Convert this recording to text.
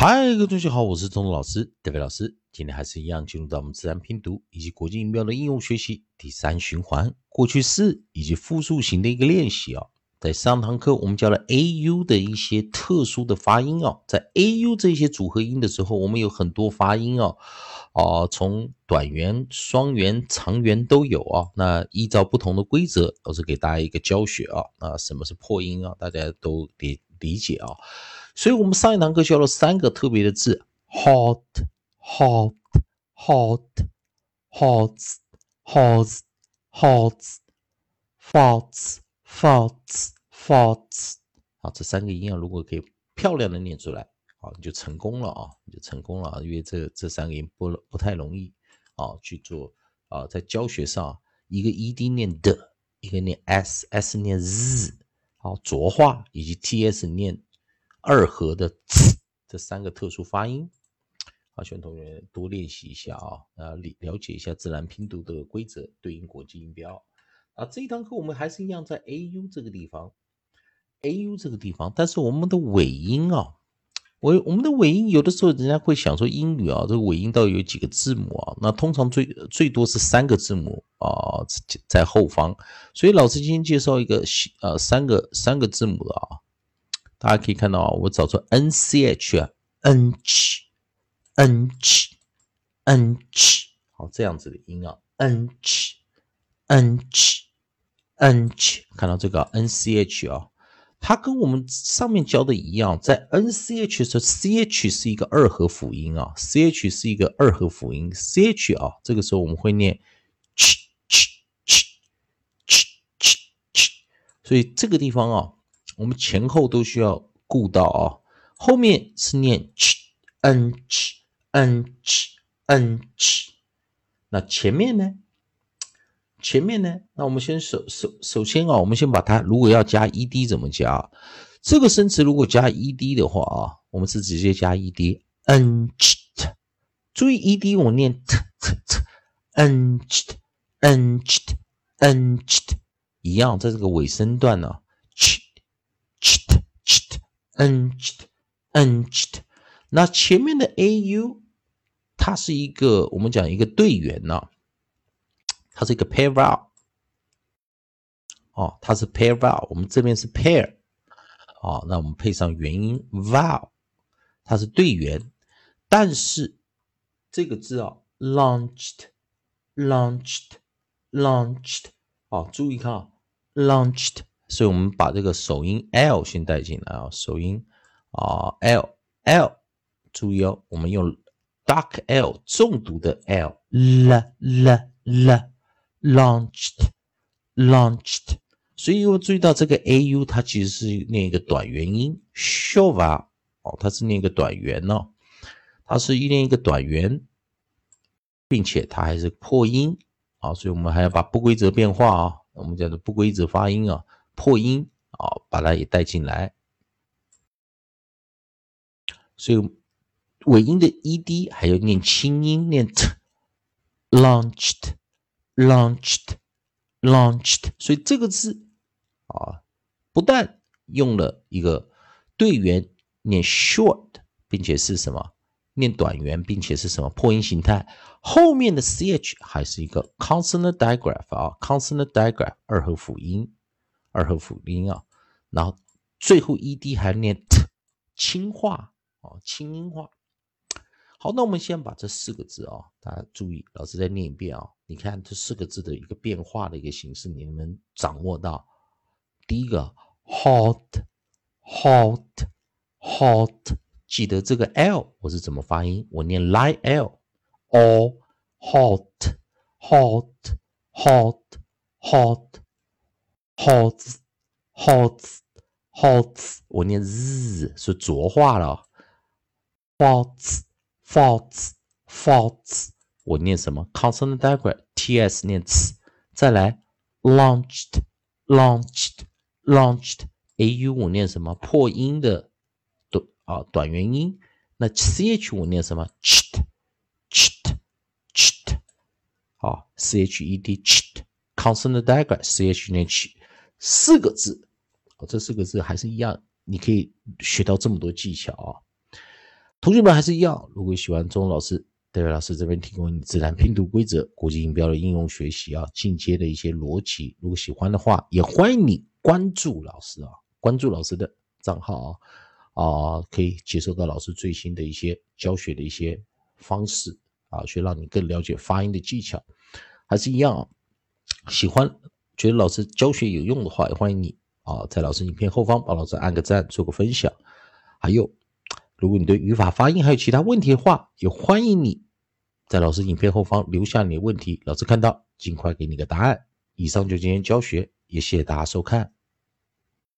嗨，各位同学好，我是钟钟老师，戴维老师。今天还是一样，进入到我们自然拼读以及国际音标的应用学习第三循环，过去式以及复数型的一个练习啊。在上堂课我们教了 a u 的一些特殊的发音啊，在 a u 这些组合音的时候，我们有很多发音啊，啊，从短元、双元、长元都有啊。那依照不同的规则，老师给大家一个教学啊。啊，什么是破音啊？大家都理理解啊。所以我们上一堂课教了三个特别的字：hot、hot、hot、hot、hot、hot、faults。Faults, faults，啊，这三个音啊，如果可以漂亮的念出来，啊，你就成功了啊，你就成功了啊，因为这这三个音不不太容易啊去做啊，在教学上，一个 ed 念的，一个念 s，s 念 z，好，浊化以及 ts 念二合的这三个特殊发音，好，希望同学多练习一下啊，啊，了了解一下自然拼读的规则，对应国际音标。啊，这一堂课我们还是一样在 a u 这个地方，a u 这个地方，但是我们的尾音啊，我我们的尾音有的时候人家会想说英语啊，这个尾音到底有几个字母啊？那通常最最多是三个字母啊，在后方。所以老师今天介绍一个呃三个三个字母的啊，大家可以看到啊，我找出 n c h n ch n ch n ch，好这样子的音啊，n ch n ch。n c，看到这个 n c h 啊，它跟我们上面教的一样，在 n c h 时 c h 是一个二合辅音啊，c h 是一个二合辅音，c h 啊，这个时候我们会念 ch ch ch ch ch，所以这个地方啊，我们前后都需要顾到啊，后面是念 ch n ch n ch n ch，那前面呢？前面呢？那我们先首首首先啊，我们先把它如果要加 ed 怎么加？这个生词如果加 ed 的话啊，我们是直接加 ed。n c t，注意 ed 我念 t t t，n c t n c t n c t 一样，在这个尾声段呢 ch n c t n c t。那前面的 au，它是一个我们讲一个队员呢。它是一个 pair vowel，哦，它是 pair vowel，我们这边是 pair，哦，那我们配上元音 vowel，它是队员，但是这个字啊，launched，launched，launched，哦，注意看啊，launched，所以我们把这个首音 l 先带进来啊，首音啊 l，l，注意哦，我们用 dark l 重读的 l，l，l，l。launched launched，所以我注意到这个 a u 它其实是念一个短元音 shova 哦，它是念一个短元哦，它是一念一个短元，并且它还是破音啊，所以我们还要把不规则变化啊，我们叫做不规则发音啊，破音啊，把它也带进来，所以尾音的 e d 还要念轻音念 t launched。launched launched，所以这个字啊，不但用了一个队员念 short，并且是什么念短元，并且是什么破音形态，后面的 ch 还是一个 consonant digraph 啊，consonant digraph 二合辅音，二合辅音啊，然后最后 ed 还念 t 轻化啊，轻音化。好，那我们先把这四个字啊，大家注意，老师再念一遍啊。你看这四个字的一个变化的一个形式，你能掌握到？第一个 hot，hot，hot，记得这个 l 我是怎么发音？我念 lil all hot hot hot hot l，o hot，hot，hot，hot，hot，hot，我念 z 是浊化了 fault。Faults, faults，我念什么？Consonant digraph, ts 念 ts，再来，launched, launched, launched, au 我念什么？破音的短啊短元音。那 ch 我念什么？ched, ched, ched，好，ched, ched, consonant digraph, ch 念 ch，四个字，这四个字还是一样，你可以学到这么多技巧啊。同学们还是一样，如果喜欢钟老师，戴维老师这边提供你自然拼读规则、国际音标的应用学习啊，进阶的一些逻辑，如果喜欢的话，也欢迎你关注老师啊，关注老师的账号啊，啊，可以接收到老师最新的一些教学的一些方式啊，去让你更了解发音的技巧。还是一样啊，喜欢觉得老师教学有用的话，也欢迎你啊，在老师影片后方帮老师按个赞，做个分享。还有，如果你对语法、发音还有其他问题的话，也欢迎你在老师影片后方留下你的问题，老师看到尽快给你个答案。以上就今天教学，也谢谢大家收看。